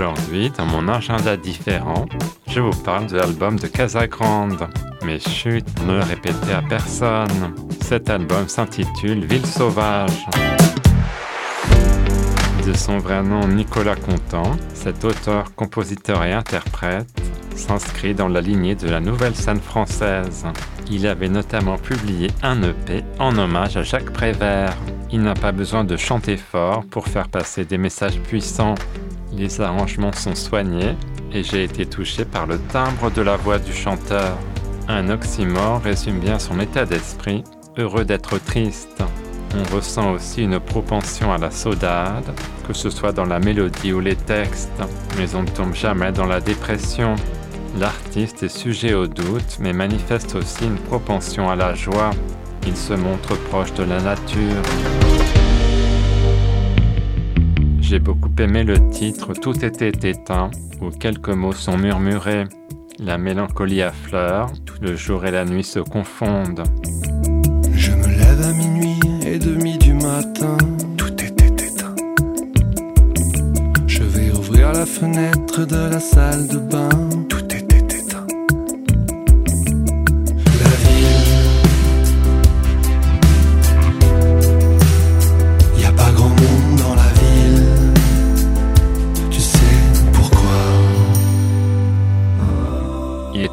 Aujourd'hui, dans mon agenda différent, je vous parle de l'album de Casagrande. Mais chut, ne le répétez à personne. Cet album s'intitule Ville sauvage. De son vrai nom Nicolas Contant, cet auteur, compositeur et interprète s'inscrit dans la lignée de la nouvelle scène française. Il avait notamment publié un EP en hommage à Jacques Prévert. Il n'a pas besoin de chanter fort pour faire passer des messages puissants. Les arrangements sont soignés et j'ai été touché par le timbre de la voix du chanteur. Un oxymore résume bien son état d'esprit, heureux d'être triste. On ressent aussi une propension à la saudade, que ce soit dans la mélodie ou les textes, mais on ne tombe jamais dans la dépression. L'artiste est sujet au doute, mais manifeste aussi une propension à la joie. Il se montre proche de la nature. J'ai beaucoup aimé le titre Tout était éteint, où quelques mots sont murmurés. La mélancolie affleure, le jour et la nuit se confondent. Je me lève à minuit et demi du matin. Tout était éteint. Je vais ouvrir la fenêtre de la salle de bain.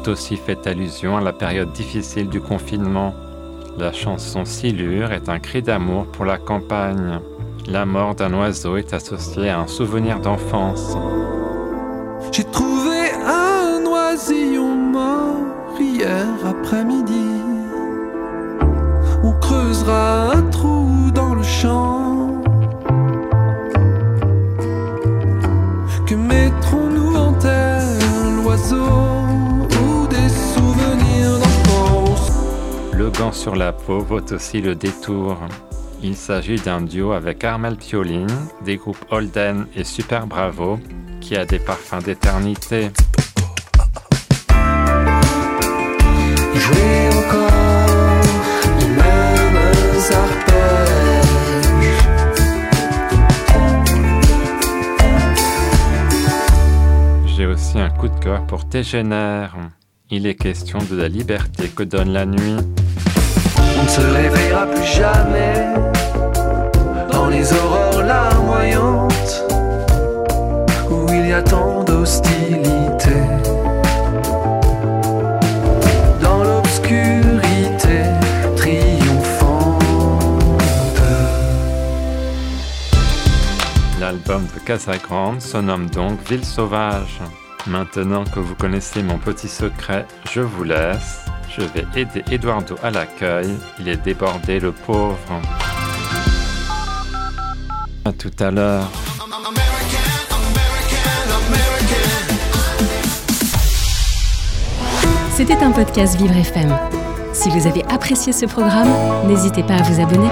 Aussi fait allusion à la période difficile du confinement. La chanson Silure est un cri d'amour pour la campagne. La mort d'un oiseau est associée à un souvenir d'enfance. J'ai trouvé un oisillon mort hier après-midi. On creusera un trou dans le champ. Que mettrons-nous en terre L'oiseau? Le gant sur la peau vaut aussi le détour. Il s'agit d'un duo avec Armel Pioline, des groupes Holden et Super Bravo, qui a des parfums d'éternité. Jouer encore les mêmes arpèges. J'ai aussi un coup de cœur pour Tégénère. Il est question de la liberté que donne la nuit. On ne se réveillera plus jamais dans les aurores larmoyantes où il y a tant d'hostilité. Dans l'obscurité triomphante. L'album de Casagrande se nomme donc Ville sauvage. Maintenant que vous connaissez mon petit secret, je vous laisse. Je vais aider Eduardo à l'accueil. Il est débordé, le pauvre. À tout à l'heure. C'était un podcast Vivre FM. Si vous avez apprécié ce programme, n'hésitez pas à vous abonner.